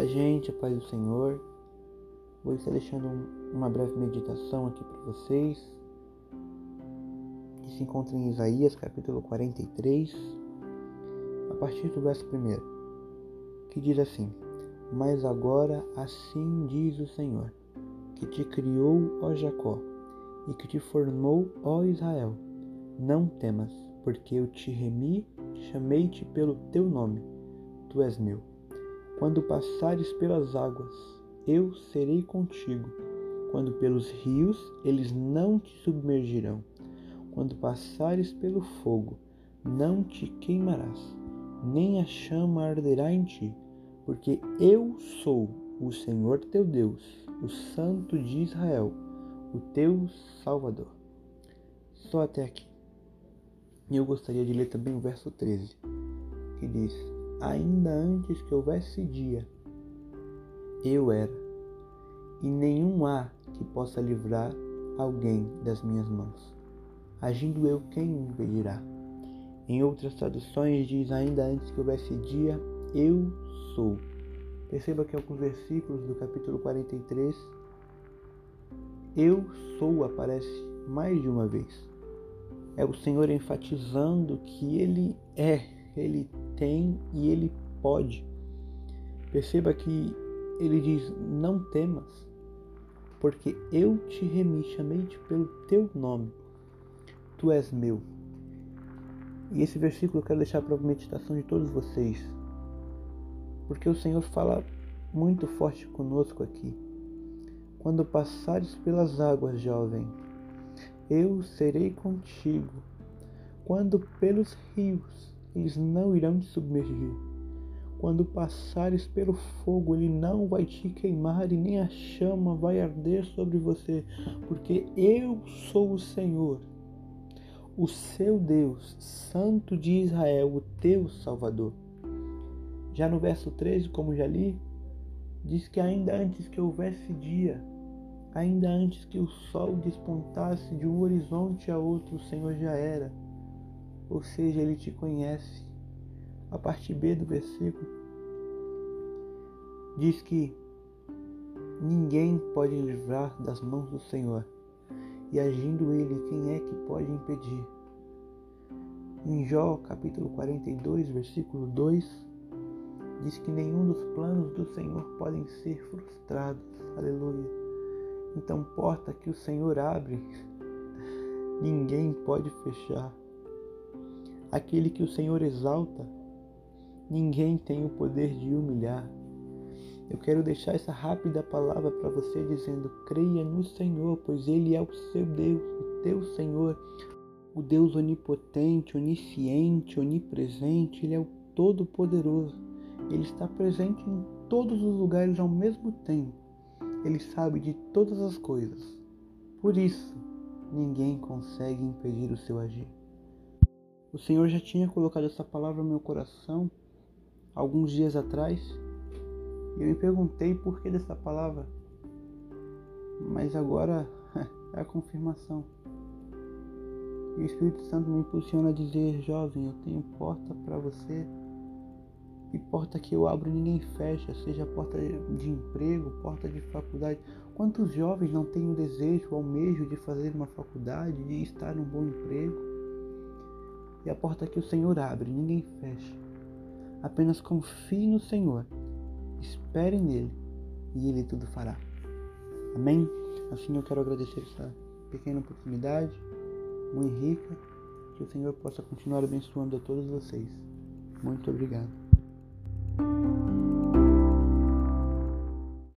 Fala, gente, Pai do Senhor. Vou estar deixando uma breve meditação aqui para vocês, que se encontra em Isaías, capítulo 43, a partir do verso 1, que diz assim: Mas agora assim diz o Senhor, que te criou, ó Jacó, e que te formou, ó Israel. Não temas, porque eu te remi, chamei-te pelo teu nome, tu és meu. Quando passares pelas águas, eu serei contigo. Quando pelos rios, eles não te submergirão. Quando passares pelo fogo, não te queimarás, nem a chama arderá em ti, porque eu sou o Senhor teu Deus, o Santo de Israel, o teu Salvador. Só até aqui. E eu gostaria de ler também o verso 13, que diz: ainda antes que houvesse dia, eu era, e nenhum há que possa livrar alguém das minhas mãos. Agindo eu, quem impedirá? Em outras traduções diz ainda antes que houvesse dia, eu sou. Perceba que alguns versículos do capítulo 43, eu sou aparece mais de uma vez. É o Senhor enfatizando que Ele é ele tem e ele pode. Perceba que ele diz: Não temas, porque eu te remi, chamei-te pelo teu nome, tu és meu. E esse versículo eu quero deixar para a meditação de todos vocês, porque o Senhor fala muito forte conosco aqui. Quando passares pelas águas, jovem, eu serei contigo. Quando pelos rios, eles não irão te submergir. Quando passares pelo fogo, ele não vai te queimar e nem a chama vai arder sobre você, porque eu sou o Senhor, o seu Deus, Santo de Israel, o teu Salvador. Já no verso 13, como já li, diz que ainda antes que houvesse dia, ainda antes que o sol despontasse de um horizonte a outro, o Senhor já era ou seja, ele te conhece. A parte B do versículo diz que ninguém pode livrar das mãos do Senhor, e agindo ele, quem é que pode impedir? Em Jó, capítulo 42, versículo 2, diz que nenhum dos planos do Senhor podem ser frustrados. Aleluia. Então, porta que o Senhor abre, ninguém pode fechar aquele que o Senhor exalta, ninguém tem o poder de humilhar. Eu quero deixar essa rápida palavra para você dizendo: creia no Senhor, pois Ele é o seu Deus, o teu Senhor, o Deus onipotente, onisciente, onipresente, Ele é o Todo-Poderoso. Ele está presente em todos os lugares ao mesmo tempo. Ele sabe de todas as coisas. Por isso, ninguém consegue impedir o seu agir. O Senhor já tinha colocado essa palavra no meu coração alguns dias atrás. E eu me perguntei por que dessa palavra. Mas agora é a confirmação. E o Espírito Santo me impulsiona a dizer, jovem, eu tenho porta para você. E porta que eu abro ninguém fecha, seja porta de emprego, porta de faculdade. Quantos jovens não têm o desejo, o almejo de fazer uma faculdade, de estar num bom emprego? E a porta que o Senhor abre, ninguém fecha. Apenas confie no Senhor, espere nele e ele tudo fará. Amém? Assim eu quero agradecer essa pequena oportunidade, muito rica, que o Senhor possa continuar abençoando a todos vocês. Muito obrigado.